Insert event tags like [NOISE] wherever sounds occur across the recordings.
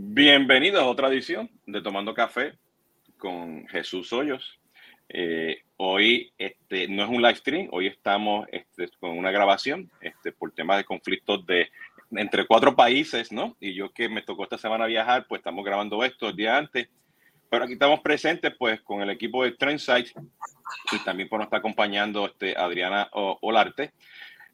Bienvenidos a otra edición de Tomando Café con Jesús Hoyos. Eh, hoy este, no es un live stream, hoy estamos este, con una grabación este, por temas de conflictos de, entre cuatro países, ¿no? Y yo que me tocó esta semana viajar, pues estamos grabando esto el día antes. Pero aquí estamos presentes pues con el equipo de Trendsight y también pues, nos está acompañando Adriana Olarte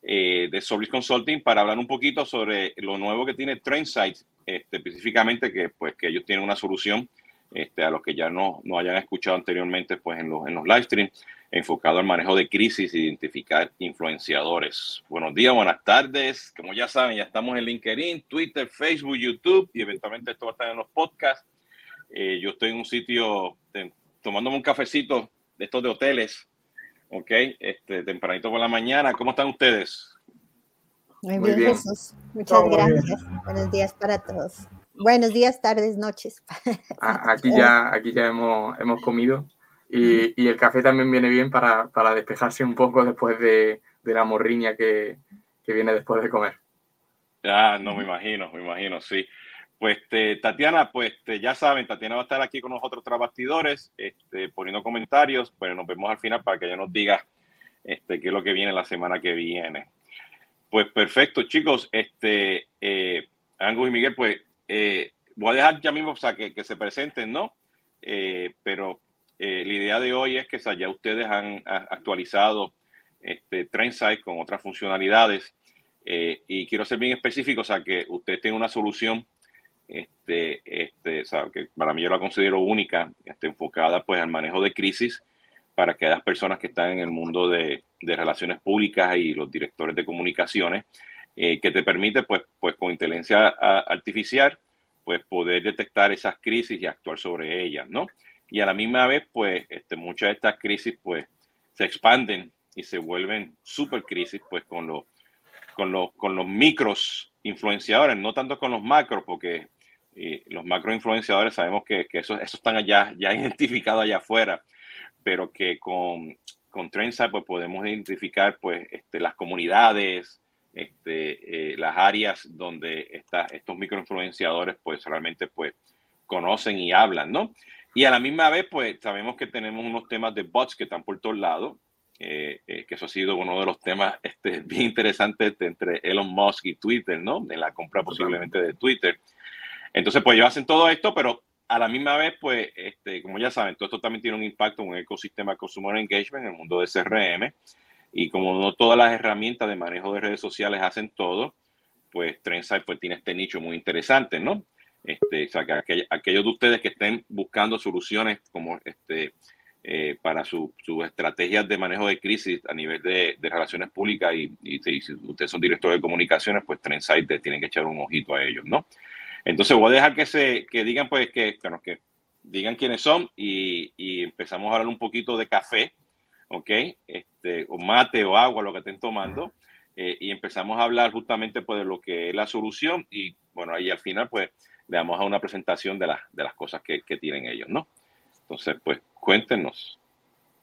eh, de Solis Consulting para hablar un poquito sobre lo nuevo que tiene Trendsight este, específicamente que, pues, que ellos tienen una solución este, a los que ya no, no hayan escuchado anteriormente pues, en, los, en los live streams, enfocado al manejo de crisis identificar influenciadores. Buenos días, buenas tardes. Como ya saben, ya estamos en LinkedIn, Twitter, Facebook, YouTube y eventualmente esto va a estar en los podcasts. Eh, yo estoy en un sitio tomándome un cafecito de estos de hoteles, ¿ok? Este, tempranito por la mañana. ¿Cómo están ustedes? Muy, bien, Jesús. Muchas gracias. Buenos días para todos. Buenos días, tardes, noches. [LAUGHS] Aquí ya, aquí ya hemos, hemos comido y, y, el café también viene bien para, para despejarse un poco después de, de la morriña que, que, viene después de comer. Ah, no, me imagino, me imagino, sí. Pues este, Tatiana, pues este, ya saben, Tatiana va a estar aquí con nosotros tras bastidores, este, poniendo comentarios, pero nos vemos al final para que ella nos diga este, qué es lo que viene la semana que viene. Pues perfecto, chicos. Este, eh, Angus y Miguel, pues eh, voy a dejar ya mismo o sea, que, se presenten, ¿no? Eh, pero eh, la idea de hoy es que ya ustedes han actualizado este Trendsight con otras funcionalidades y quiero ser bien específico, o sea, que usted tiene una solución este, este, o sea, que para mí yo la considero única, este, enfocada pues al manejo de crisis para aquellas personas que están en el mundo de, de relaciones públicas y los directores de comunicaciones, eh, que te permite, pues, pues con inteligencia artificial, pues poder detectar esas crisis y actuar sobre ellas, ¿no? Y a la misma vez, pues, este, muchas de estas crisis, pues, se expanden y se vuelven super crisis, pues, con los, con los, con los micros influenciadores, no tanto con los macros, porque eh, los macro influenciadores sabemos que, que eso, eso están allá, ya [LAUGHS] identificados allá afuera, pero que con, con Trendsight pues podemos identificar pues este, las comunidades, este, eh, las áreas donde está, estos microinfluenciadores pues realmente pues conocen y hablan, ¿no? Y a la misma vez pues sabemos que tenemos unos temas de bots que están por todos lados, eh, eh, que eso ha sido uno de los temas este, [LAUGHS] bien interesantes entre Elon Musk y Twitter, ¿no? En la compra posiblemente de Twitter. Entonces pues ellos hacen todo esto, pero a la misma vez, pues, este, como ya saben, todo esto también tiene un impacto en un ecosistema de Consumer Engagement en el mundo de CRM. Y como no todas las herramientas de manejo de redes sociales hacen todo, pues Trendsight pues, tiene este nicho muy interesante, ¿no? Este, o sea, que aquellos, de ustedes que estén buscando soluciones como este, eh, para sus estrategias de manejo de crisis a nivel de, relaciones públicas y, y, si ustedes son directores de comunicaciones, pues Trendsight tienen que echar un ojito a ellos, ¿no? Entonces voy a dejar que se que digan pues que, que, digan quiénes son y, empezamos a hablar un poquito de café, ¿ok? Este, o mate o agua, lo que estén tomando. Eh, y empezamos a hablar justamente pues de lo que es la solución y bueno, ahí al final pues le damos a una presentación de, de las cosas que, tienen ellos, ¿no? Entonces pues cuéntenos.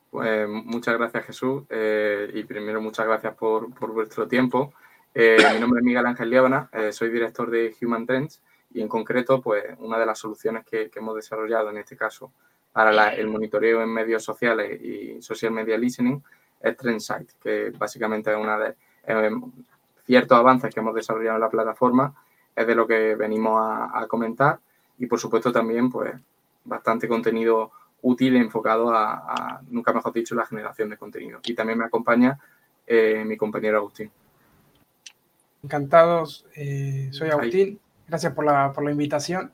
Pues muchas gracias Jesús eh, y primero muchas gracias por, por vuestro tiempo. Eh, mi nombre es Miguel Ángel Liabana, soy director de Human Trends y en concreto, pues una de las soluciones que, hemos desarrollado en este caso para el monitoreo en medios sociales y social media listening es Trendsight, que básicamente es una de eh, ciertos avances que hemos desarrollado en la plataforma, es de lo que venimos a, comentar y por supuesto también pues bastante contenido útil enfocado a, nunca mejor dicho, la generación de contenido. Y también me acompaña eh, mi compañero Agustín. Encantados, eh, soy Agustín. Gracias por la, por la invitación.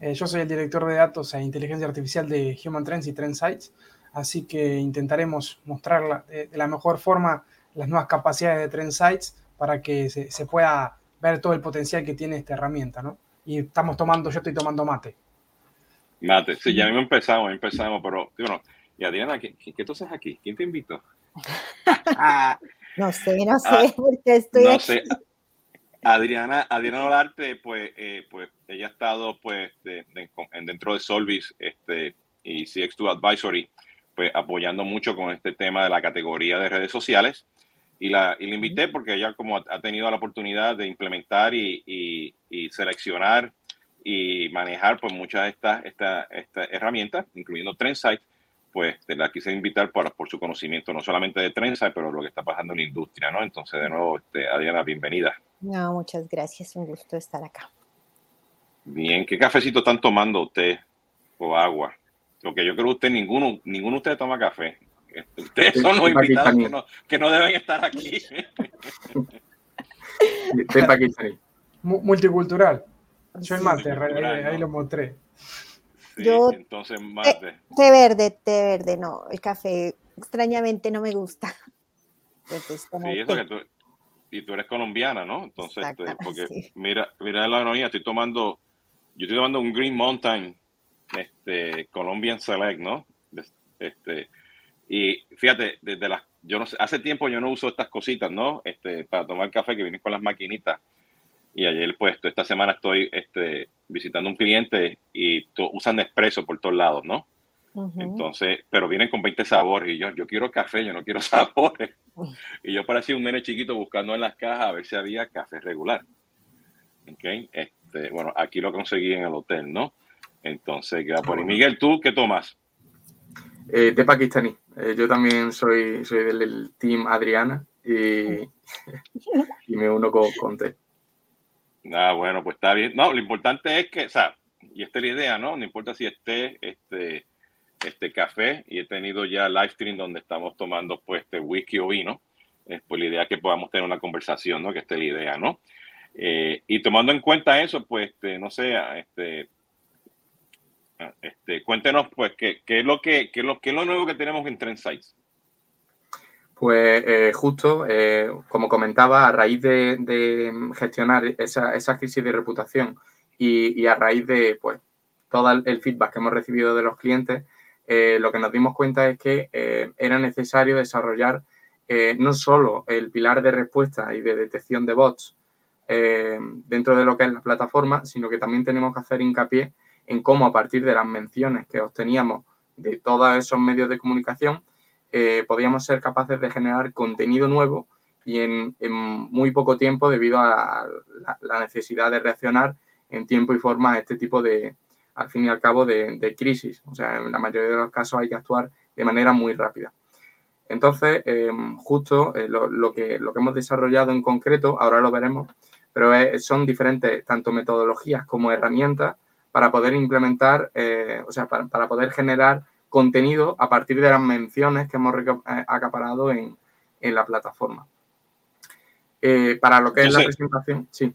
Eh, yo soy el director de datos e inteligencia artificial de Human Trends y Trendsites, así que intentaremos mostrar de, la mejor forma las nuevas capacidades de Trendsites para que se, se, pueda ver todo el potencial que tiene esta herramienta, ¿no? Y estamos tomando, yo estoy tomando mate. Mate, sí, ya mismo empezamos, empezamos, pero, bueno, y Adriana, ¿qué, qué, tú haces aquí? ¿Quién te invitó? [LAUGHS] no sé, no sé, ah, [LAUGHS] porque estoy no Sé. Adriana, Adriana Olarte, pues, eh, pues ella ha estado pues dentro de Solvis este, y CX2 Advisory, pues apoyando mucho con este tema de la categoría de redes sociales. Y la, y la invité porque ella como ha, tenido la oportunidad de implementar y, y, seleccionar y manejar pues muchas de estas esta, esta herramientas, incluyendo Trendsight, pues te la quise invitar por, por su conocimiento, no solamente de Trendsight, pero lo que está pasando en la industria, ¿no? Entonces, de nuevo, este, Adriana, bienvenida. No, muchas gracias, un gusto estar acá. Bien, ¿qué cafecito están tomando usted o agua? Porque yo creo que usted, ninguno, ninguno de ustedes toma café. Ustedes son los invitados que no, que no, deben estar aquí. Multicultural. Soy mate, ahí, lo mostré. Yo, entonces mate. Té, verde, té verde, no. El café extrañamente no me gusta. sí, eso que tú, y tú eres colombiana, ¿no? Entonces, este, porque mira, mira la ironía, estoy tomando, yo estoy tomando un Green Mountain, este, Colombian Select, ¿no? Este, y fíjate, desde las, yo no sé, hace tiempo yo no uso estas cositas, ¿no? Este, para tomar café que vienen con las maquinitas. Y ayer, pues, esta semana estoy este, visitando un cliente y usan Nespresso por todos lados, ¿no? Entonces, pero vienen con 20 sabores y yo, yo quiero café, yo no quiero [LAUGHS] sabores. Y yo parecía un nene chiquito buscando en las cajas a ver si había café regular. Okay. Este, bueno, aquí lo conseguí en el hotel, ¿no? Entonces, queda por ahí. Miguel, ¿tú qué tomas? Eh, de pakistaní. Eh, yo también soy, soy del, team Adriana y, y me uno con, con té. Ah, bueno, pues está bien. No, lo importante es que, o sea, y esta es la idea, ¿no? No importa si esté este, este café y he tenido ya live stream donde estamos tomando pues este whisky o vino. Es pues la idea que podamos tener una conversación, ¿no? Que esté la idea, ¿no? Eh, y tomando en cuenta eso, pues, este, no sé, este, este, cuéntenos, pues, ¿qué, qué es lo que, qué es lo, qué es lo nuevo que tenemos en Trendsites? Pues eh, justo, eh, como comentaba, a raíz de, gestionar esa, esa, crisis de reputación y, y, a raíz de pues, todo el feedback que hemos recibido de los clientes, eh, lo que nos dimos cuenta es que era necesario desarrollar no solo el pilar de respuesta y de detección de bots dentro de lo que es la plataforma, sino que también tenemos que hacer hincapié en cómo a partir de las menciones que obteníamos de todos esos medios de comunicación, eh, podíamos ser capaces de generar contenido nuevo y en, muy poco tiempo debido a la, necesidad de reaccionar en tiempo y forma a este tipo de, al fin y al cabo, de, crisis. O sea, en la mayoría de los casos hay que actuar de manera muy rápida. Entonces, em, justo eh, lo, que, lo que hemos desarrollado en concreto, ahora lo veremos, pero son diferentes tanto metodologías como herramientas para poder implementar, eh, o sea, para, para, poder generar contenido a partir de las menciones que hemos eh, acaparado en, la plataforma. Para lo que es la presentación, sí.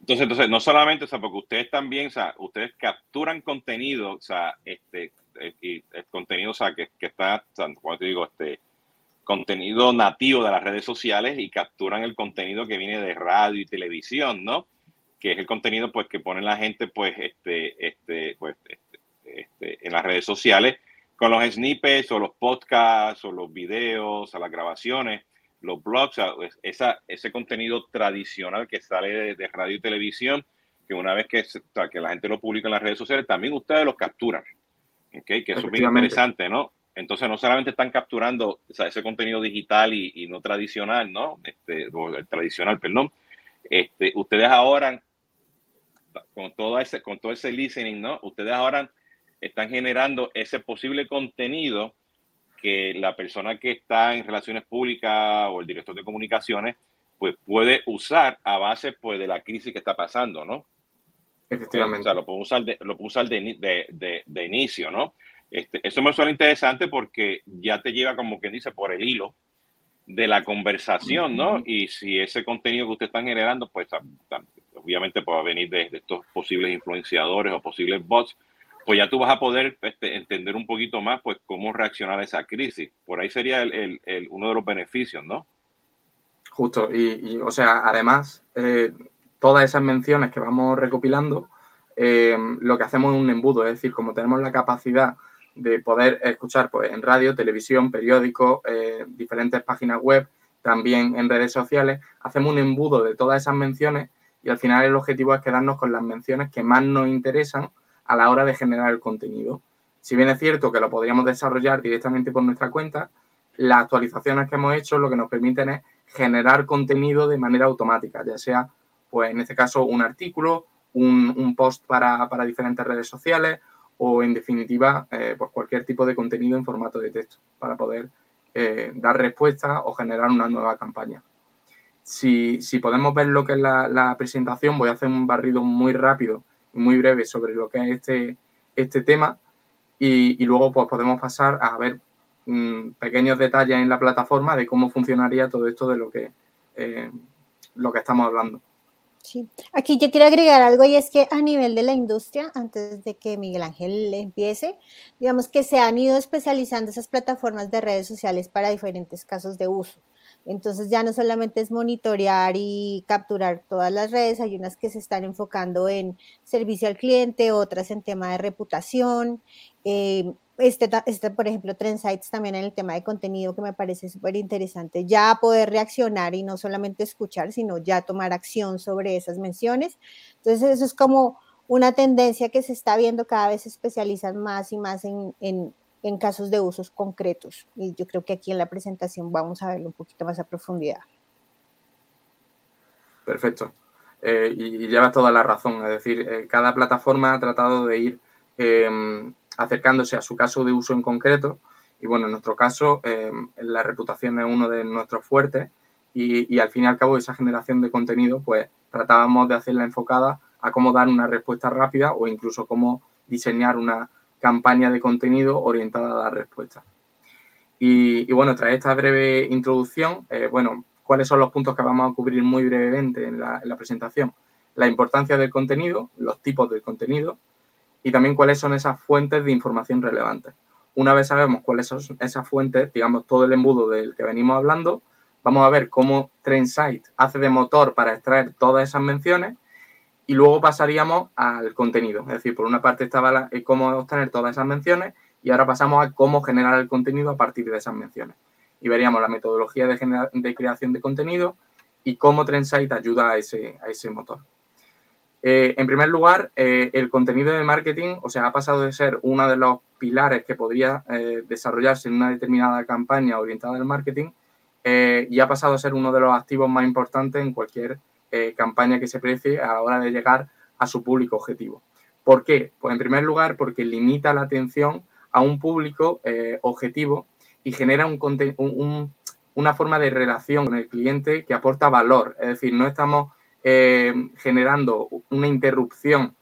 Entonces, entonces, no solamente, o sea, porque ustedes también, o sea, ustedes capturan contenido, o sea, este, eh, y el contenido, o sea, que, está, como te digo, este, contenido nativo de las redes sociales y capturan el contenido que viene de radio y televisión, ¿no? Que es el contenido, pues, que pone la gente, pues, este, este, pues, este, este en las redes sociales con los snippets o los podcasts o los videos o las grabaciones, los blogs, esa, ese contenido tradicional que sale de, radio y televisión, que una vez que, que la gente lo publica en las redes sociales, también ustedes los capturan. ¿okay? Que eso es bien interesante, ¿no? Entonces no solamente están capturando ese contenido digital y, no tradicional, ¿no? Este, tradicional, perdón. Este, ustedes ahora, con todo ese, con todo ese listening, ¿no? Ustedes ahora están generando ese posible contenido que la persona que está en relaciones públicas o el director de comunicaciones pues puede usar a base pues de la crisis que está pasando, ¿no? Efectivamente. O sea, lo puedo usar de, lo puedo usar de, de, de, inicio, ¿no? Este, eso me suena interesante porque ya te lleva como quien dice por el hilo de la conversación, ¿no? Y si ese contenido que usted están generando, pues obviamente puede venir de, estos posibles influenciadores o posibles bots, pues ya tú vas a poder este, entender un poquito más pues cómo reaccionar a esa crisis. Por ahí sería el, uno de los beneficios, ¿no? Justo, y, o sea, además, eh, todas esas menciones que vamos recopilando, eh, lo que hacemos es un embudo, es decir, como tenemos la capacidad de poder escuchar pues, en radio, televisión, periódicos, eh, diferentes páginas web, también en redes sociales, hacemos un embudo de todas esas menciones y al final el objetivo es quedarnos con las menciones que más nos interesan a la hora de generar el contenido. Si bien es cierto que lo podríamos desarrollar directamente por nuestra cuenta, las actualizaciones que hemos hecho lo que nos permiten es generar contenido de manera automática, ya sea, pues en este caso, un artículo, un, post para, diferentes redes sociales o en definitiva eh, pues cualquier tipo de contenido en formato de texto para poder eh, dar respuesta o generar una nueva campaña. Si, podemos ver lo que es la, presentación, voy a hacer un barrido muy rápido muy breve sobre lo que es este, este tema y, luego pues podemos pasar a ver mm, pequeños detalles en la plataforma de cómo funcionaría todo esto de lo que, eh, lo que estamos hablando. Sí, aquí yo quiero agregar algo y es que a nivel de la industria, antes de que Miguel Ángel empiece, digamos que se han ido especializando esas plataformas de redes sociales para diferentes casos de uso. Entonces ya no solamente es monitorear y capturar todas las redes, hay unas que se están enfocando en servicio al cliente, otras en tema de reputación. Eh, este, este, por ejemplo, Trendsites también en el tema de contenido que me parece súper interesante, ya poder reaccionar y no solamente escuchar, sino ya tomar acción sobre esas menciones. Entonces, eso es como una tendencia que se está viendo, cada vez se especializan más y más en, en, en casos de usos concretos. Y yo creo que aquí en la presentación vamos a verlo un poquito más a profundidad. Perfecto. Eh, y, lleva toda la razón. Es decir, eh, cada plataforma ha tratado de ir em, acercándose a su caso de uso en concreto. Y bueno, en nuestro caso, eh, la reputación es uno de nuestros fuertes y, al fin y al cabo esa generación de contenido, pues tratábamos de hacerla enfocada a cómo dar una respuesta rápida o incluso cómo diseñar una campaña de contenido orientada a dar respuesta. Y, bueno, tras esta breve introducción, eh, bueno, ¿cuáles son los puntos que vamos a cubrir muy brevemente en la, en la presentación? La importancia del contenido, los tipos del contenido, y también cuáles son esas fuentes de información relevantes. Una vez sabemos cuáles son esas fuentes, digamos, todo el embudo del que venimos hablando, vamos a ver cómo Trendsight hace de motor para extraer todas esas menciones y luego pasaríamos al contenido. Es decir, por una parte estaba cómo obtener todas esas menciones y ahora pasamos a cómo generar el contenido a partir de esas menciones. Y veríamos la metodología de, creación de contenido y cómo Trendsight ayuda a ese, a ese motor. Eh, en primer lugar, eh, el contenido de marketing, o sea, ha pasado de ser uno de los pilares que podría eh, desarrollarse en una determinada campaña orientada al marketing y ha pasado a ser uno de los activos más importantes en cualquier campaña que se precie a la hora de llegar a su público objetivo. ¿Por qué? Pues en primer lugar, porque limita la atención a un público objetivo y genera un, una forma de relación con el cliente que aporta valor. Es decir, no estamos eh, generando una interrupción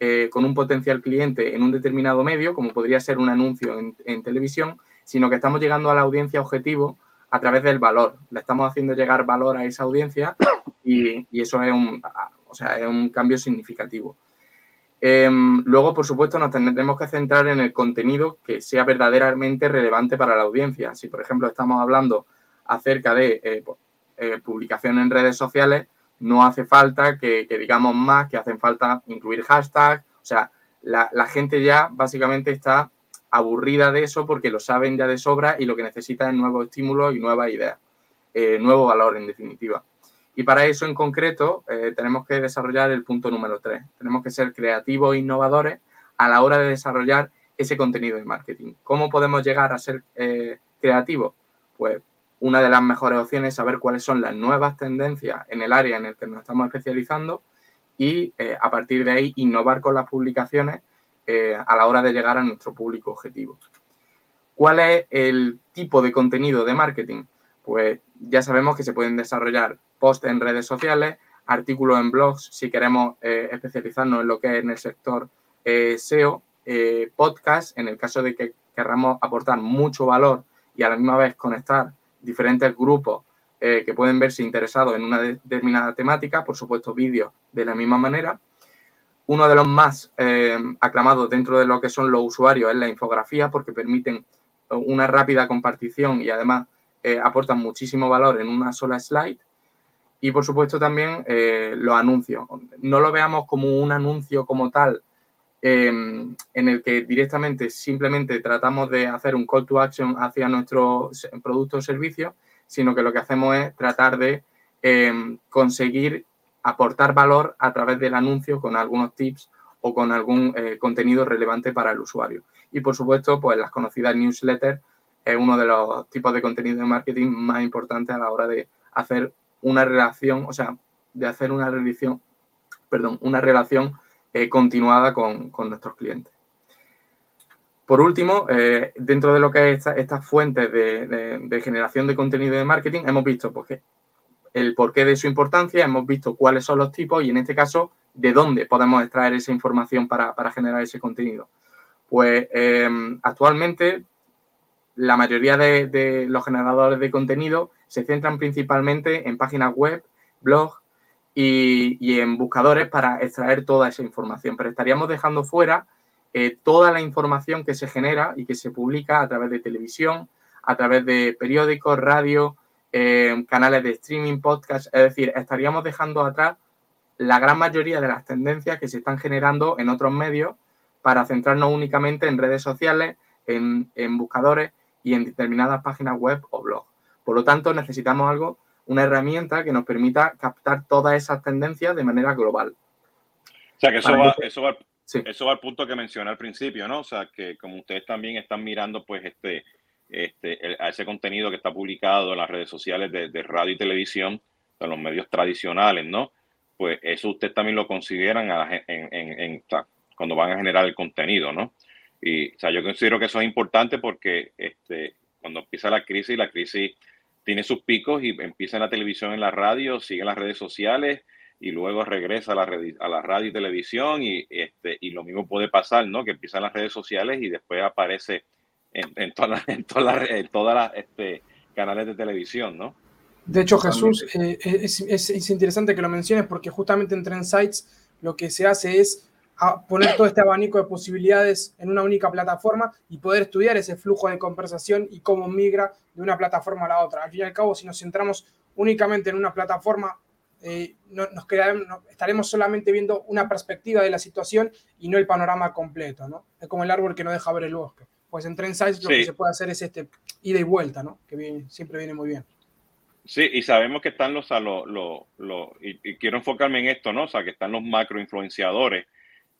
eh, con un potencial cliente en un determinado medio, como podría ser un anuncio en, televisión, sino que estamos llegando a la audiencia objetivo a través del valor. Le estamos haciendo llegar valor a esa audiencia [COUGHS] y, eso es un, o sea, es un cambio significativo. Em, luego, por supuesto, nos tendremos que centrar en el contenido que sea verdaderamente relevante para la audiencia. Si, por ejemplo, estamos hablando acerca de eh, pues, publicación en redes sociales, no hace falta que, digamos más, que hacen falta incluir hashtags. O sea, la, gente ya básicamente está aburrida de eso porque lo saben ya de sobra y lo que necesita es nuevos estímulos y nuevas ideas, eh, nuevo valor en definitiva. Y para eso en concreto eh, tenemos que desarrollar el punto número tres. Tenemos que ser creativos e innovadores a la hora de desarrollar ese contenido de marketing. ¿Cómo podemos llegar a ser eh, creativos? Pues una de las mejores opciones es saber cuáles son las nuevas tendencias en el área en el que nos estamos especializando y a partir de ahí innovar con las publicaciones eh, a la hora de llegar a nuestro público objetivo. ¿Cuál es el tipo de contenido de marketing? Pues ya sabemos que se pueden desarrollar posts en redes sociales, artículos en blogs si queremos eh, especializarnos en lo que es en el sector SEO, podcast en el caso de que queramos aportar mucho valor y a la misma vez conectar diferentes grupos eh, que pueden verse interesados en una determinada temática, por supuesto vídeos de la misma manera. Uno de los más eh, aclamados dentro de lo que son los usuarios es la infografía porque permiten una rápida compartición y además eh, aportan muchísimo valor en una sola slide. Y por supuesto también los anuncios. No lo veamos como un anuncio como tal en el que directamente simplemente tratamos de hacer un call to action hacia nuestro producto o servicio, sino que lo que hacemos es tratar de em, conseguir aportar valor a través del anuncio con algunos tips o con algún eh, contenido relevante para el usuario. Y por supuesto, pues las conocidas newsletters es uno de los tipos de contenido de marketing más importantes a la hora de hacer una relación, o sea, de hacer una relación, perdón, una relación eh, continuada con, nuestros clientes. Por último, eh, dentro de lo que es estas fuentes de, generación de contenido de marketing, hemos visto pues, el porqué de su importancia, hemos visto cuáles son los tipos y en este caso, de dónde podemos extraer esa información para, generar ese contenido. Pues em, actualmente la mayoría de, los generadores de contenido se centran principalmente en páginas web, blogs y, en buscadores para extraer toda esa información. Pero estaríamos dejando fuera eh, toda la información que se genera y que se publica a través de televisión, a través de periódicos, radio, eh, canales de streaming, podcast. Es decir, estaríamos dejando atrás la gran mayoría de las tendencias que se están generando en otros medios para centrarnos únicamente en redes sociales, en, en buscadores y en determinadas páginas web o blogs. Por lo tanto, necesitamos algo, una herramienta que nos permita captar todas esas tendencias de manera global. O sea, que eso va, eso, va, eso va al punto que mencioné al principio, ¿no? O sea, que como ustedes también están mirando, pues, este, este, a ese contenido que está publicado en las redes sociales de, radio y televisión, en los medios tradicionales, ¿no? Pues eso ustedes también lo consideran en, en, cuando van a generar el contenido, ¿no? Y, o sea, yo considero que eso es importante porque este, cuando empieza la crisis, la crisis tiene sus picos y empieza en la televisión, en la radio, sigue en las redes sociales y luego regresa a la, a la radio y televisión y, este, y lo mismo puede pasar, ¿no? Que empieza en las redes sociales y después aparece en, en todas las las, todas este, canales de televisión, ¿no? De hecho, Jesús, eh, es, es, es, interesante que lo menciones porque justamente en Trend Sites lo que se hace es a poner todo este abanico de posibilidades en una única plataforma y poder estudiar ese flujo de conversación y cómo migra de una plataforma a la otra. Al fin y al cabo, si nos centramos únicamente en una plataforma, eh, nos quedaremos, estaremos solamente viendo una perspectiva de la situación y no el panorama completo, ¿no? Es como el árbol que no deja ver el bosque. Pues en Trend lo que se puede hacer es este ida y vuelta, ¿no? Que siempre viene muy bien. Sí, y sabemos que están los, y, y, quiero enfocarme en esto, ¿no? O sea, que están los macro influenciadores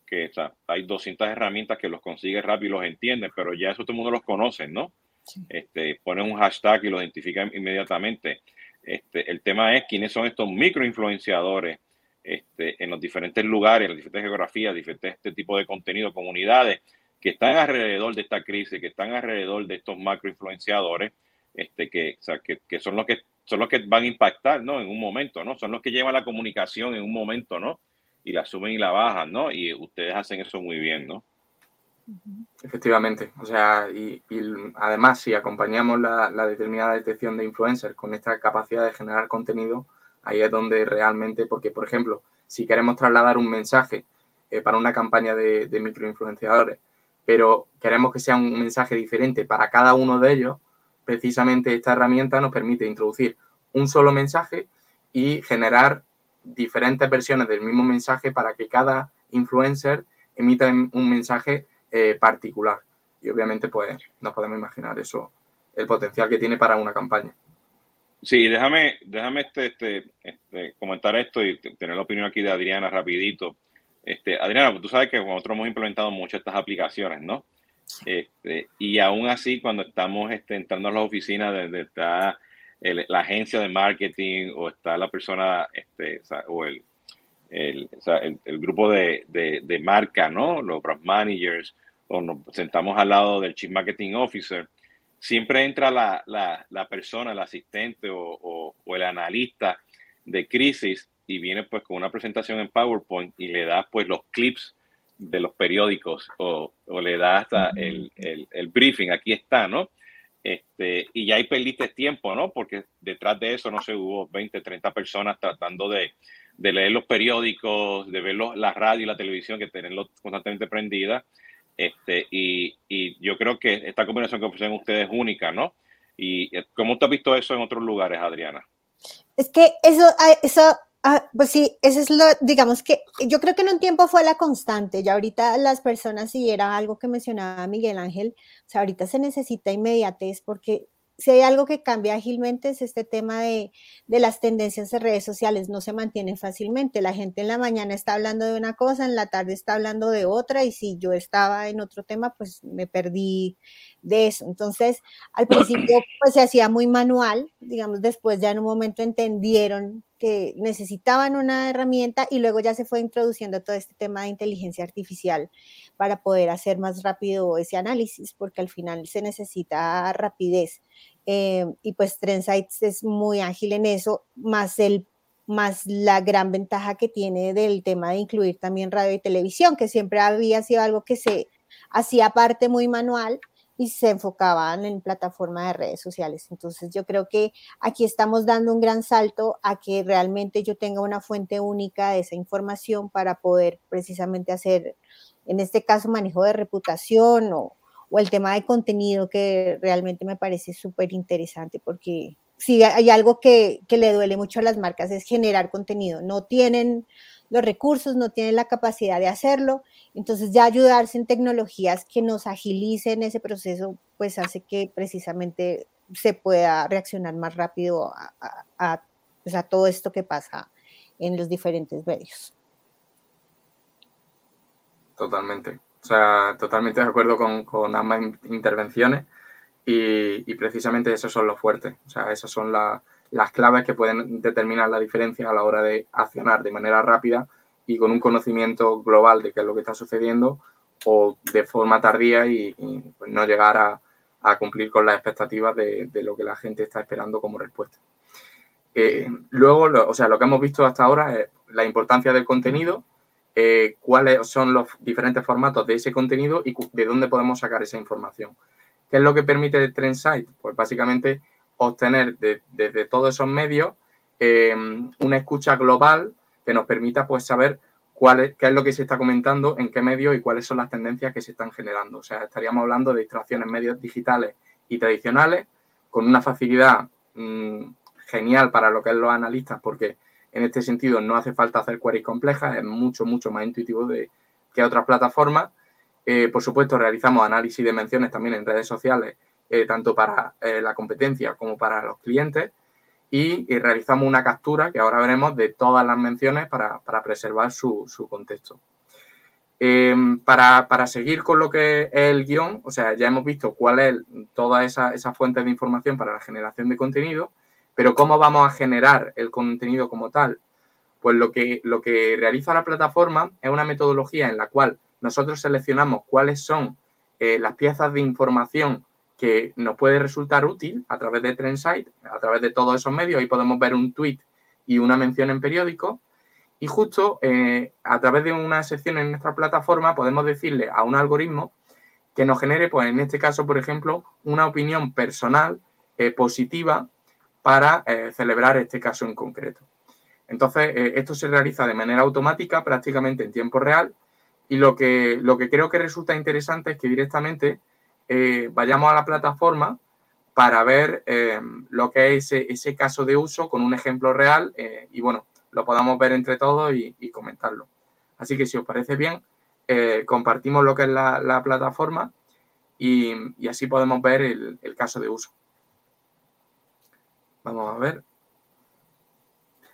que hay 200 herramientas que los consigue rápido y los entienden, pero ya eso todo el mundo los conoce, ¿no? Este, ponen un hashtag y lo identifican inmediatamente. Este, el tema es quiénes son estos microinfluenciadores este, en los diferentes lugares, en las diferentes geografías, diferentes este tipo de contenido, comunidades que están alrededor de esta crisis, que están alrededor de estos macroinfluenciadores, este, que, o sea, que, que, son los que son los que van a impactar, ¿no? En un momento, ¿no? Son los que llevan la comunicación en un momento, ¿no? y la suben y la bajan, ¿no? Y ustedes hacen eso muy bien, ¿no? Efectivamente, o sea, y, además si acompañamos la, determinada detección de influencers con esta capacidad de generar contenido, ahí es donde realmente, porque por ejemplo, si queremos trasladar un mensaje eh, para una campaña de, de microinfluenciadores, pero queremos que sea un mensaje diferente para cada uno de ellos, precisamente esta herramienta nos permite introducir un solo mensaje y generar diferentes versiones del mismo mensaje para que cada influencer emita un mensaje eh, particular. Y obviamente, pues, nos podemos imaginar eso, el potencial que tiene para una campaña. Sí, déjame, déjame este, este, este comentar esto y tener la opinión aquí de Adriana rapidito. Este, Adriana, tú sabes que nosotros hemos implementado muchas estas aplicaciones, ¿no? Este, y aún así, cuando estamos este, entrando a las oficinas donde está la agencia de marketing o está la persona este, o, el, grupo de, marca, ¿no? Los brand managers, o nos sentamos al lado del chief marketing officer, siempre entra la persona, el asistente o, o, el analista de crisis y viene pues con una presentación en PowerPoint y le da pues los clips de los periódicos o, o le da hasta el, el, el, briefing, aquí está, ¿no? Este, y ya ahí perdiste tiempo, ¿no? Porque detrás de eso, no sé, hubo 20, 30 personas tratando de, de leer los periódicos, de ver la radio y la televisión, que tenerlo constantemente prendida. Este, y, y, yo creo que esta combinación que ofrecen ustedes es única, ¿no? ¿Y eh, cómo te has visto eso en otros lugares, Adriana? Es que eso, eso Ah, pues sí, eso es lo, digamos que yo creo que en un tiempo fue la constante, ya ahorita las personas, si era algo que mencionaba Miguel Ángel, o sea, ahorita se necesita inmediatez porque si hay algo que cambia ágilmente es este tema de, las tendencias de redes sociales, no se mantienen fácilmente. La gente en la mañana está hablando de una cosa, en la tarde está hablando de otra, y si yo estaba en otro tema, pues me perdí de eso. Entonces, al principio, pues se hacía muy manual, digamos, después ya en un momento entendieron que necesitaban una herramienta y luego ya se fue introduciendo todo este tema de inteligencia artificial para poder hacer más rápido ese análisis, porque al final se necesita rapidez. Eh, y pues Trendsites es muy ágil en eso, más el más la gran ventaja que tiene del tema de incluir también radio y televisión, que siempre había sido algo que se hacía parte muy manual y se enfocaban en plataforma de redes sociales. Entonces yo creo que aquí estamos dando un gran salto a que realmente yo tenga una fuente única de esa información para poder precisamente hacer, en este caso, manejo de reputación o, o el tema de contenido que realmente me parece súper interesante porque si hay algo que, que, le duele mucho a las marcas es generar contenido. No tienen los recursos, no tienen la capacidad de hacerlo. Entonces ya ayudarse en tecnologías que nos agilicen ese proceso, pues hace que precisamente se pueda reaccionar más rápido a, a, pues, a todo esto que pasa en los diferentes medios. Totalmente. O sea, totalmente de acuerdo con, con ambas intervenciones. Y, precisamente esos son los fuertes, o sea, esas son las claves que pueden determinar la diferencia a la hora de accionar de manera rápida y con un conocimiento global de qué es lo que está sucediendo o de forma tardía y, pues, no llegar a, cumplir con las expectativas de, lo que la gente está esperando como respuesta. Eh, luego, o sea, lo que hemos visto hasta ahora es la importancia del contenido, eh, cuáles son los diferentes formatos de ese contenido y de dónde podemos sacar esa información. ¿Qué es lo que permite el Trendsight? Pues básicamente obtener desde todos esos medios eh, una escucha global que nos permita pues saber qué es lo que se está comentando, en qué medios y cuáles son las tendencias que se están generando. O sea, estaríamos hablando de distracciones en medios digitales y tradicionales con una facilidad mm, genial para lo que es los analistas porque en este sentido no hace falta hacer queries complejas, es mucho, mucho más intuitivo de, que otras plataformas eh, por supuesto, realizamos análisis de menciones también en redes sociales, eh, tanto para eh, la competencia como para los clientes, y, realizamos una captura que ahora veremos de todas las menciones para, preservar su, contexto. Em, para, seguir con lo que es el guion, o sea, ya hemos visto cuál es toda esa, esa fuente de información para la generación de contenido, pero cómo vamos a generar el contenido como tal. Pues lo que, lo que realiza la plataforma es una metodología en la cual nosotros seleccionamos cuáles son eh, las piezas de información que nos puede resultar útil a través de Trendsight, a través de todos esos medios. Ahí podemos ver un tweet y una mención en periódico. Y justo eh, a través de una sección en nuestra plataforma podemos decirle a un algoritmo que nos genere, pues en este caso, por ejemplo, una opinión personal eh, positiva para celebrar este caso en concreto. Entonces, esto se realiza de manera automática, prácticamente en tiempo real, y lo que, lo que creo que resulta interesante es que directamente eh, vayamos a la plataforma para ver eh, lo que es ese, caso de uso con un ejemplo real eh, y bueno, lo podamos ver entre todos y, comentarlo. Así que si os parece bien, compartimos lo que es la, plataforma y, así podemos ver el, caso de uso. Vamos a ver.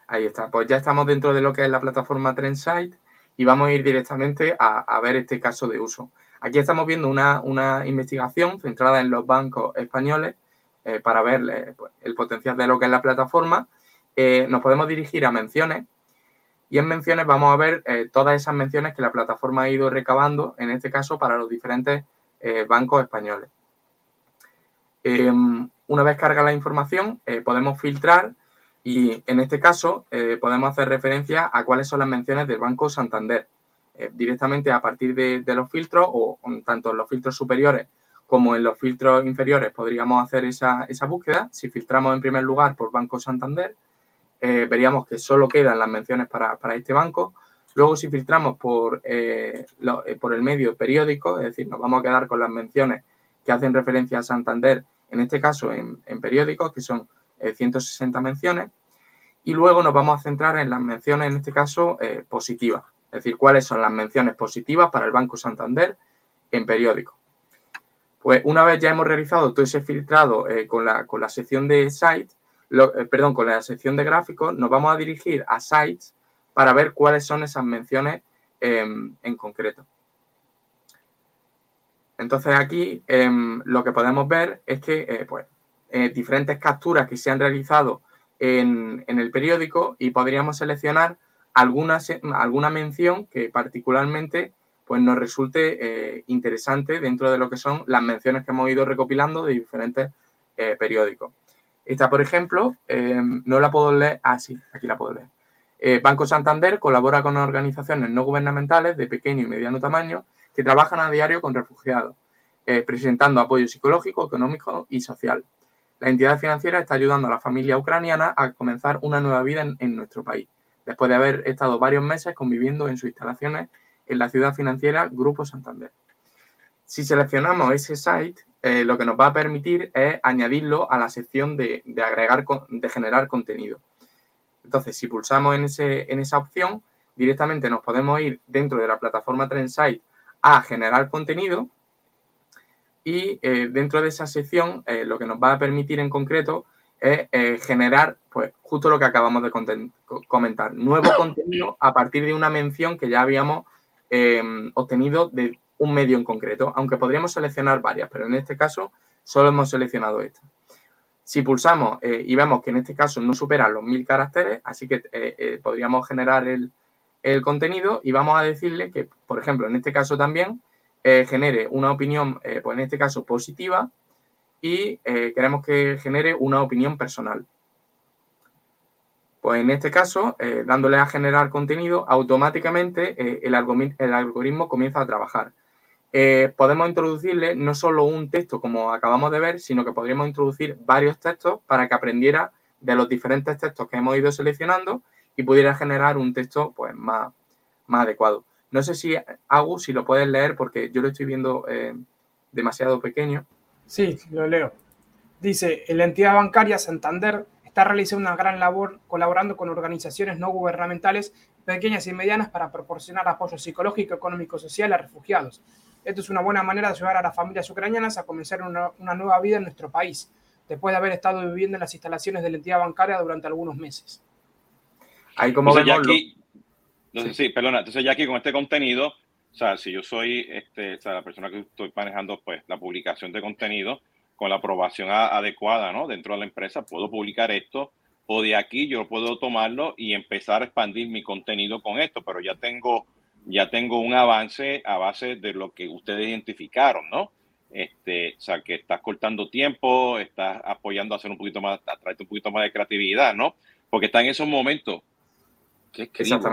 Ahí está. Pues ya estamos dentro de lo que es la plataforma Trendsight y vamos a ir directamente a, ver este caso de uso. Aquí estamos viendo una, investigación centrada en los bancos españoles eh, para ver eh, pues, el potencial de lo que es la plataforma. Eh, nos podemos dirigir a menciones y en menciones vamos a ver todas esas menciones que la plataforma ha ido recabando, en este caso para los diferentes bancos españoles. una vez carga la información, podemos filtrar y en este caso podemos hacer referencia a cuáles son las menciones del Banco Santander. Eh, directamente a partir de, los filtros o, tanto en los filtros superiores como en los filtros inferiores podríamos hacer esa, búsqueda. Si filtramos en primer lugar por Banco Santander, eh, veríamos que solo quedan las menciones para, este banco. Luego, si filtramos por, por el medio periódico, es decir, nos vamos a quedar con las menciones que hacen referencia a Santander, en este caso en, en periódicos, que son 160 menciones. Y luego nos vamos a centrar en las menciones, en este caso, eh, positivas. Es decir, cuáles son las menciones positivas para el Banco Santander en periódico. Pues una vez ya hemos realizado todo ese filtrado eh, con, la, con, la, sección de sites, eh, perdón, con la sección de gráficos, nos vamos a dirigir a sites para ver cuáles son esas menciones em, en concreto. Entonces aquí em, lo que podemos ver es que pues, diferentes capturas que se han realizado en, el periódico y podríamos seleccionar alguna, alguna mención que particularmente pues, nos resulte eh, interesante dentro de lo que son las menciones que hemos ido recopilando de diferentes eh, periódicos. Esta, por ejemplo, eh, no la puedo leer. Ah, sí, aquí la puedo leer. Banco Santander colabora con organizaciones no gubernamentales de pequeño y mediano tamaño que trabajan a diario con refugiados, presentando apoyo psicológico, económico y social. La entidad financiera está ayudando a la familia ucraniana a comenzar una nueva vida en, nuestro país, después de haber estado varios meses conviviendo en sus instalaciones en la ciudad financiera Grupo Santander. Si seleccionamos ese site, eh, lo que nos va a permitir es añadirlo a la sección de, agregar, de generar contenido. Entonces, si pulsamos en, ese, en esa opción, directamente nos podemos ir dentro de la plataforma Trendsite a generar contenido y eh, dentro de esa sección eh, lo que nos va a permitir en concreto es eh, generar, pues justo lo que acabamos de comentar, nuevo [COUGHS] contenido a partir de una mención que ya habíamos obtenido de un medio en concreto, aunque podríamos seleccionar varias, pero en este caso solo hemos seleccionado esta. Si pulsamos y vemos que en este caso no supera los mil caracteres, así que podríamos generar el, el contenido y vamos a decirle que, por ejemplo, en este caso también, eh, genere una opinión, eh, pues en este caso positiva, y eh, queremos que genere una opinión personal. Pues en este caso, dándole a generar contenido, automáticamente el, el, algoritmo comienza a trabajar. podemos introducirle no solo un texto como acabamos de ver, sino que podríamos introducir varios textos para que aprendiera de los diferentes textos que hemos ido seleccionando y pudiera generar un texto pues, más, más adecuado. No sé si, Agus, si lo puedes leer porque yo lo estoy viendo eh, demasiado pequeño. Sí, lo leo. Dice, la entidad bancaria Santander está realizando una gran labor colaborando con organizaciones no gubernamentales pequeñas y medianas para proporcionar apoyo psicológico, económico, social a refugiados. Esto es una buena manera de ayudar a las familias ucranianas a comenzar una, nueva vida en nuestro país, después de haber estado viviendo en las instalaciones de la entidad bancaria durante algunos meses. Ahí como vemos, entonces, sí. perdona. Entonces, ya aquí con este contenido, o sea, si yo soy este, o sea, la persona que estoy manejando pues la publicación de contenido con la aprobación adecuada, ¿no? Dentro de la empresa, puedo publicar esto o de aquí yo puedo tomarlo y empezar a expandir mi contenido con esto, pero ya tengo ya tengo un avance a base de lo que ustedes identificaron, ¿no? Este, o sea, que estás cortando tiempo, estás apoyando a hacer un poquito más, a traer un poquito más de creatividad, ¿no? Porque está en esos momentos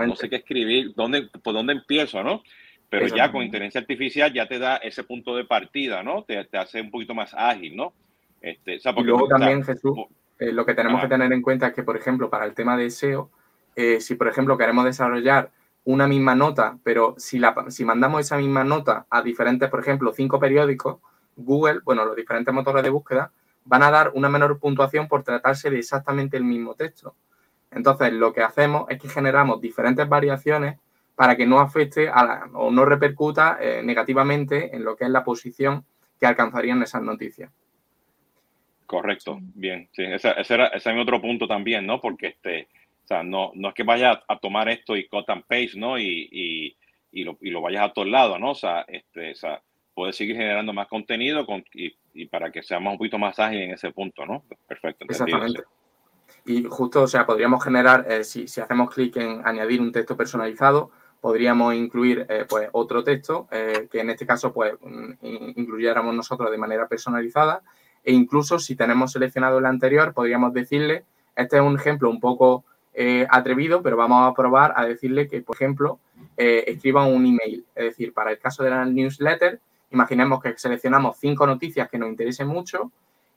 no sé qué escribir, dónde, por dónde empiezo, ¿no? Pero ya con inteligencia artificial ya te da ese punto de partida, ¿no? Te, te hace un poquito más ágil, ¿no? Este, y luego también, Jesús, eh, lo que tenemos que tener en cuenta es que, por ejemplo, para el tema de SEO, eh, si, por ejemplo, queremos desarrollar una misma nota, pero si, la, si mandamos esa misma nota a diferentes, por ejemplo, cinco periódicos, Google, bueno, los diferentes motores de búsqueda, van a dar una menor puntuación por tratarse de exactamente el mismo texto. Entonces, lo que hacemos es que generamos diferentes variaciones para que no afecte o no repercuta eh, negativamente en lo que es la posición que alcanzarían esas noticias. Correcto, bien. Sí, ese, era, ese mi otro punto también, ¿no? Porque este, o sea, no, no es que vayas a tomar esto y cut and paste, ¿no? Y, y, lo, y lo, vayas a todos lados, ¿no? O sea, este, o sea, puedes seguir generando más contenido con, y, para que seamos un poquito más ágiles en ese punto, ¿no? Perfecto. Exactamente. Y justo, o sea, podríamos generar, eh, si, hacemos clic en añadir un texto personalizado, podríamos incluir eh, pues otro texto eh, que en este caso pues mm, incluyéramos nosotros de manera personalizada e incluso si tenemos seleccionado el anterior podríamos decirle, este es un ejemplo un poco atrevido, pero vamos a probar a decirle que, por ejemplo, escriba un email. Es decir, para el caso de la newsletter, imaginemos que seleccionamos cinco noticias que nos interesen mucho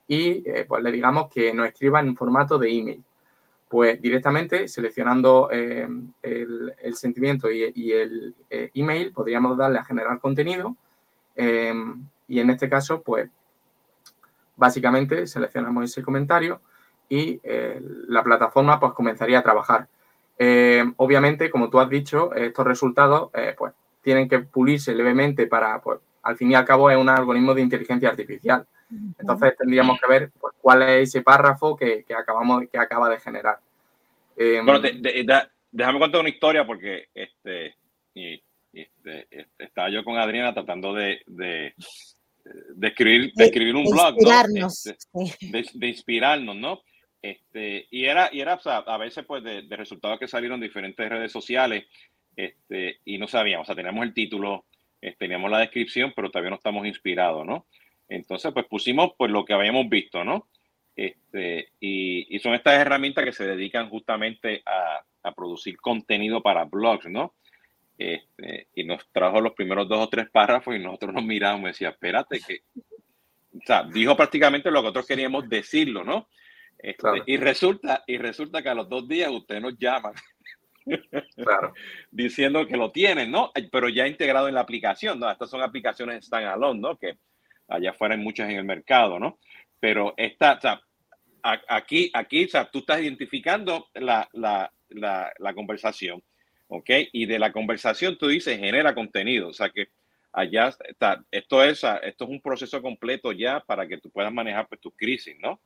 y eh, pues le digamos que nos escriba en formato de email. Pues directamente seleccionando eh, el, sentimiento y, el eh, email podríamos darle a generar contenido y en este caso pues básicamente seleccionamos ese comentario y la plataforma pues comenzaría a trabajar. obviamente, como tú has dicho, estos resultados pues tienen que pulirse levemente para, pues, al fin y al cabo es un algoritmo de inteligencia artificial. Entonces tendríamos que ver pues, cuál es ese párrafo que, acabamos, que acaba de generar. Em, bueno, déjame contar una historia porque este, este, este, estaba yo con Adriana tratando de, de, escribir, de escribir un blog, ¿no? de, inspirarnos, ¿no? Este, y era, y era a veces pues de, resultados que salieron de diferentes redes sociales este, y no sabíamos, o sea, teníamos el título, este, teníamos la descripción, pero todavía no estamos inspirados, ¿no? Entonces, pues pusimos pues lo que habíamos visto, ¿no? Este, y, y son estas herramientas que se dedican justamente a, a producir contenido para blogs, ¿no? Este, y nos trajo los primeros dos o tres párrafos y nosotros nos miramos y decía, espérate, que, o sea, dijo prácticamente lo que nosotros queríamos decirlo, ¿no? Este, y, resulta, y resulta que a los dos días usted nos llama [LAUGHS] claro. diciendo que lo tienen, ¿no? Pero ya integrado en la aplicación, ¿no? Estas son aplicaciones standalone, ¿no? Que allá afuera hay muchas en el mercado, ¿no? Pero esta, aquí, aquí, o sea, tú estás identificando la, conversación, ¿ok? Y de la conversación tú dices genera contenido, o sea que allá está, esto es, esto es un proceso completo ya para que tú puedas manejar pues, tu crisis, ¿no?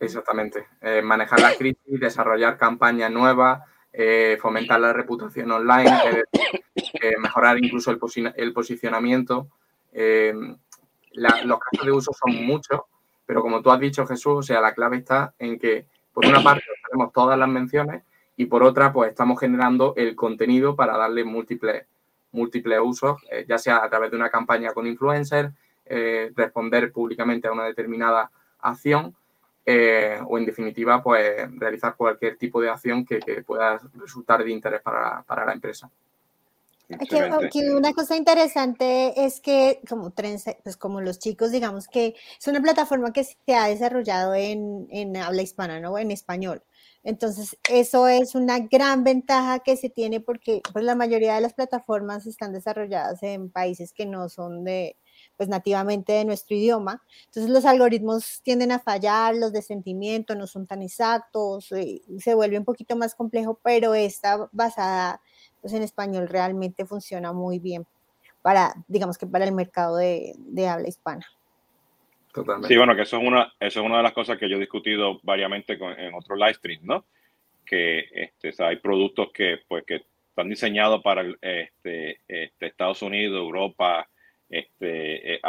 Exactamente. Eh, manejar la crisis, desarrollar campañas nuevas, eh, fomentar la reputación online, eh, mejorar incluso el, el posicionamiento. Los casos de uso son muchos, pero como tú has dicho, Jesús, o sea, la clave está en que, por una parte, tenemos todas las menciones y por otra, pues estamos generando el contenido para darle múltiples, múltiples usos, ya sea a través de una campaña con influencers, responder públicamente a una determinada acción eh, o en definitiva, pues realizar cualquier tipo de acción que, pueda resultar de interés para, la empresa. Aquí, una cosa interesante es que como pues como los chicos, digamos que es una plataforma que se ha desarrollado en, en habla hispana, ¿no? En español. Entonces, eso es una gran ventaja que se tiene porque pues, la mayoría de las plataformas están desarrolladas en países que no son de, pues nativamente de nuestro idioma. Entonces los algoritmos tienden a fallar, los de sentimiento no son tan exactos, eh, se vuelve un poquito más complejo, pero esta basada pues, en español realmente funciona muy bien para, digamos que para el mercado de, habla hispana. Totalmente. Sí, bueno, que eso es una, eso es una de las cosas que yo he discutido variamente en otros live streams, ¿no? Que este, hay productos que, pues, que están diseñados para este, este, Estados Unidos, Europa, este, eh,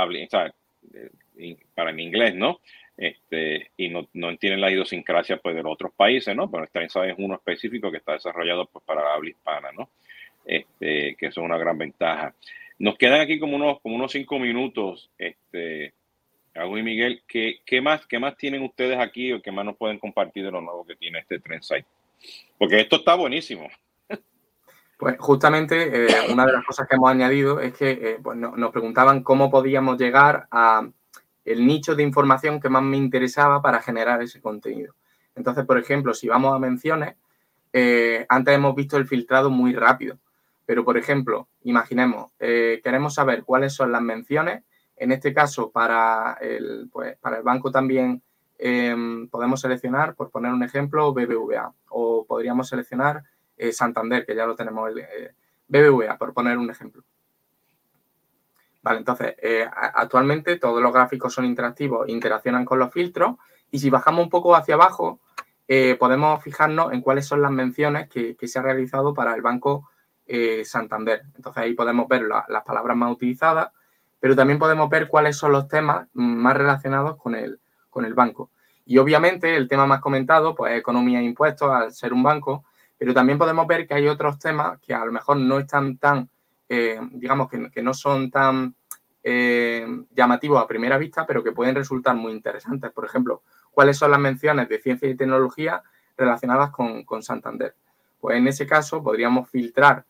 eh, para en inglés, ¿no? Este, y no, no entienden la idiosincrasia pues, de los otros países, ¿no? Pero esta es uno específico que está desarrollado pues, para la habla hispana, ¿no? Este, que eso es una gran ventaja. Nos quedan aquí como unos, como unos cinco minutos, este, Agustín y Miguel, ¿qué, ¿qué, más, ¿qué más tienen ustedes aquí o qué más nos pueden compartir de lo nuevo que tiene este Trendsite? Porque esto está buenísimo. Pues justamente eh, una de las cosas que hemos añadido es que eh, pues nos preguntaban cómo podíamos llegar a el nicho de información que más me interesaba para generar ese contenido. Entonces, por ejemplo, si vamos a menciones, eh, antes hemos visto el filtrado muy rápido, pero por ejemplo, imaginemos, queremos saber cuáles son las menciones, en este caso para el, pues, para el banco también em, podemos seleccionar, por poner un ejemplo, BBVA, o podríamos seleccionar eh, Santander, que ya lo tenemos, eh, BBVA, por poner un ejemplo. Vale, entonces, eh, actualmente todos los gráficos son interactivos, interaccionan con los filtros y si bajamos un poco hacia abajo, podemos fijarnos en cuáles son las menciones que, se han realizado para el banco Santander. Entonces ahí podemos ver las palabras más utilizadas, pero también podemos ver cuáles son los temas más relacionados con el, con el banco. Y obviamente el tema más comentado, pues economía e impuestos, al ser un banco, pero también podemos ver que hay otros temas que a lo mejor no están tan, eh, digamos, que, no son tan eh, llamativos a primera vista, pero que pueden resultar muy interesantes. Por ejemplo, ¿cuáles son las menciones de ciencia y tecnología relacionadas con, Santander? Pues en ese caso podríamos filtrar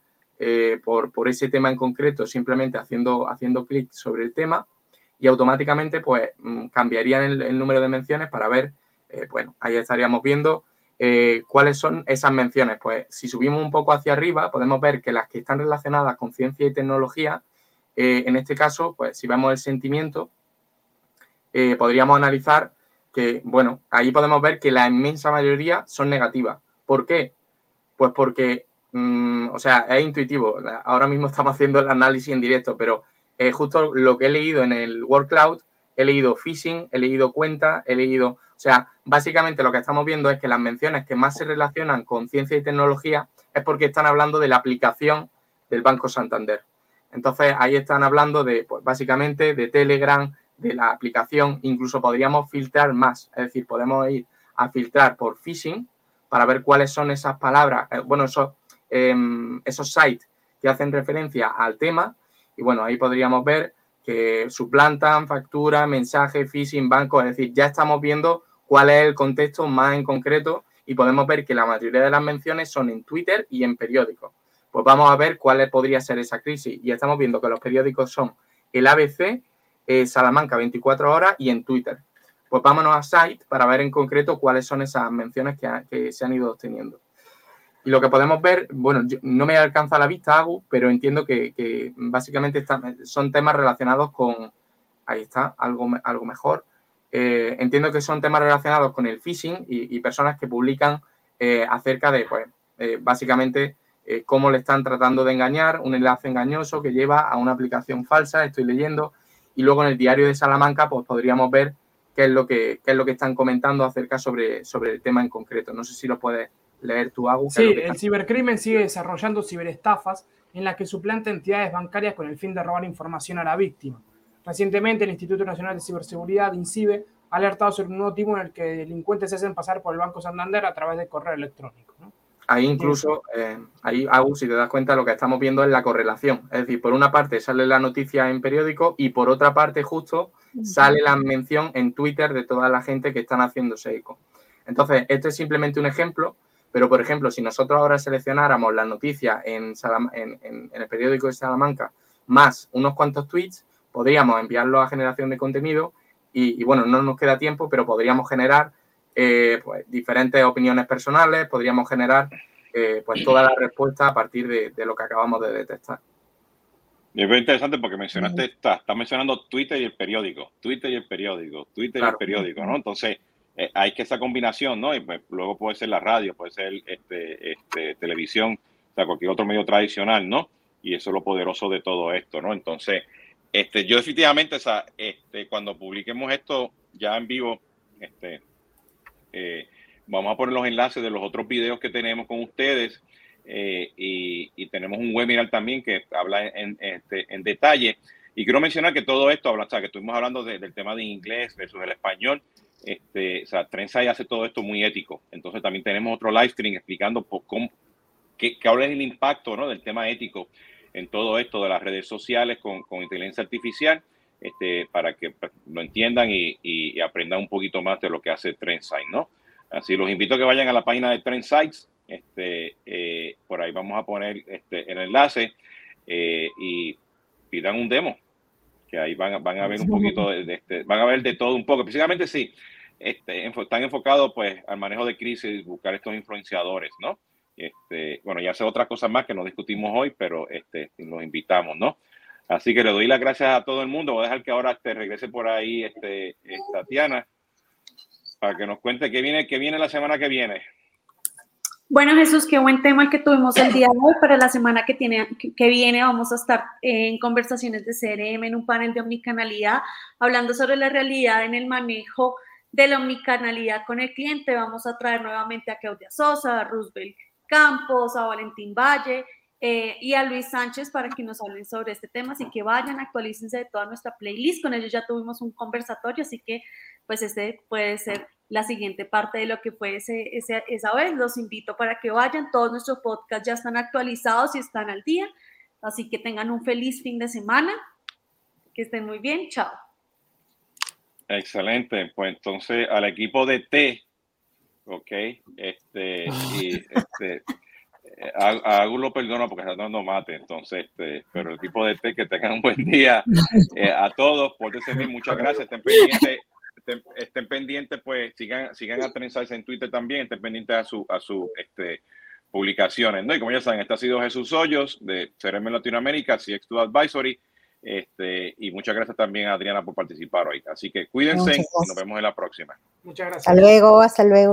eh, por, ese tema en concreto simplemente haciendo, haciendo clic sobre el tema y automáticamente pues mm, cambiarían el, número de menciones para ver, bueno, ahí estaríamos viendo eh, ¿Cuáles son esas menciones? Pues si subimos un poco hacia arriba, podemos ver que las que están relacionadas con ciencia y tecnología, eh, en este caso, pues si vemos el sentimiento, eh, podríamos analizar que, bueno, ahí podemos ver que la inmensa mayoría son negativas. ¿Por qué? Pues porque, mm, o sea, es intuitivo. Ahora mismo estamos haciendo el análisis en directo, pero justo lo que he leído en el Word Cloud, he leído phishing, he leído cuenta, he leído o sea, básicamente lo que estamos viendo es que las menciones que más se relacionan con ciencia y tecnología es porque están hablando de la aplicación del Banco Santander. Entonces, ahí están hablando de, pues, básicamente, de Telegram, de la aplicación, incluso podríamos filtrar más, es decir, podemos ir a filtrar por phishing para ver cuáles son esas palabras, eh, bueno, esos, em, esos sites que hacen referencia al tema. Y bueno, ahí podríamos ver que suplantan factura, mensaje, phishing, banco, es decir, ya estamos viendo cuál es el contexto más en concreto y podemos ver que la mayoría de las menciones son en Twitter y en periódicos. Pues vamos a ver cuál podría ser esa crisis y estamos viendo que los periódicos son el ABC, eh, Salamanca 24 horas y en Twitter. Pues vámonos a Site para ver en concreto cuáles son esas menciones que, se han ido obteniendo. Y lo que podemos ver, bueno, no me alcanza la vista, Agu, pero entiendo que, básicamente son temas relacionados con, ahí está, algo, algo mejor. Eh, entiendo que son temas relacionados con el phishing y, personas que publican eh, acerca de, pues, básicamente cómo le están tratando de engañar, un enlace engañoso que lleva a una aplicación falsa, estoy leyendo, y luego en el diario de Salamanca pues podríamos ver qué es lo que, es lo que están comentando acerca sobre, sobre el tema en concreto. No sé si lo puedes leer Agus. Sí, el cibercrimen sigue desarrollando ciberestafas en las que suplanta entidades bancarias con el fin de robar información a la víctima. Recientemente, el Instituto Nacional de Ciberseguridad, INCIBE, ha alertado sobre un nuevo tipo en el que delincuentes se hacen pasar por el Banco Santander a través de correo electrónico. ¿no? Ahí incluso, eh, ahí, Agus, si te das cuenta, lo que estamos viendo es la correlación. Es decir, por una parte sale la noticia en periódico y por otra parte justo sale la mención en Twitter de toda la gente que están haciéndose eco. Entonces, este es simplemente un ejemplo, pero por ejemplo, si nosotros ahora seleccionáramos la noticia en, en, el periódico de Salamanca más unos cuantos tweets, podríamos enviarlo a generación de contenido y, y bueno, no nos queda tiempo, pero podríamos generar eh, pues, diferentes opiniones personales, podríamos generar eh, pues toda la respuesta a partir de, lo que acabamos de detectar. es muy interesante porque mencionaste, está, está mencionando Twitter y el periódico, Twitter y el periódico, Twitter y el periódico, ¿no? Entonces, eh, hay que esa combinación, ¿no? Y pues, luego puede ser la radio, puede ser este, este, televisión, o sea, cualquier otro medio tradicional, ¿no? Y eso es lo poderoso de todo esto, ¿no? Entonces, este, yo definitivamente, o sea, este, cuando publiquemos esto ya en vivo, este, eh, vamos a poner los enlaces de los otros videos que tenemos con ustedes eh, y, tenemos un webinar también que habla en, este, en detalle. Y quiero mencionar que todo esto, habla, o sea, que estuvimos hablando del tema de inglés versus el español. Este, o sea, Trensai hace todo esto muy ético. Entonces también tenemos otro live stream explicando por cómo, que, que habla del impacto ¿no? del tema ético en todo esto de las redes sociales con, con inteligencia artificial este, para que lo entiendan y, aprendan un poquito más de lo que hace Trendsight, ¿no? Así los invito a que vayan a la página de Trendsights, este, eh, por ahí vamos a poner este, el enlace eh, y pidan un demo, que ahí van, van a ver un poquito de, este, van a ver de todo un poco, precisamente sí, este, están enfocados pues al manejo de crisis, buscar estos influenciadores, ¿no? Este, bueno, ya sé otras cosas más que no discutimos hoy, pero este, los invitamos, ¿no? Así que le doy las gracias a todo el mundo. Voy a dejar que ahora te regrese por ahí este, eh, Tatiana para que nos cuente qué viene, qué viene la semana que viene. Bueno, Jesús, qué buen tema el que tuvimos el día de hoy. Para la semana que, tiene, que viene vamos a estar en conversaciones de CRM, en un panel de omnicanalidad, hablando sobre la realidad en el manejo de la omnicanalidad con el cliente. Vamos a traer nuevamente a Claudia Sosa, a Roosevelt Campos, a Valentín Valle eh, y a Luis Sánchez para que nos hablen sobre este tema. Así que vayan, actualícense de toda nuestra playlist. Con ellos ya tuvimos un conversatorio, así que pues este puede ser la siguiente parte de lo que fue ese, esa vez. Los invito para que vayan. Todos nuestros podcasts ya están actualizados y están al día. Así que tengan un feliz fin de semana. Que estén muy bien. Chao. Excelente. Pues entonces al equipo de T, ok, este, y [LAUGHS] este, a, a lo perdono porque está dando mate, entonces, este, pero el equipo de té que tengan un [LAUGHS] buen día eh, a todos, por bien, muchas gracias, estén pendientes, estén, pendientes, pues sigan, sigan a Trendsize en Twitter también, estén pendientes a su, a su este, publicaciones, ¿no? Y como ya saben, este ha sido Jesús Hoyos de CRM Latinoamérica, CX2 Advisory, este, y muchas gracias también a Adriana por participar hoy. Así que cuídense y nos vemos en la próxima. Muchas gracias. Hasta luego, hasta luego.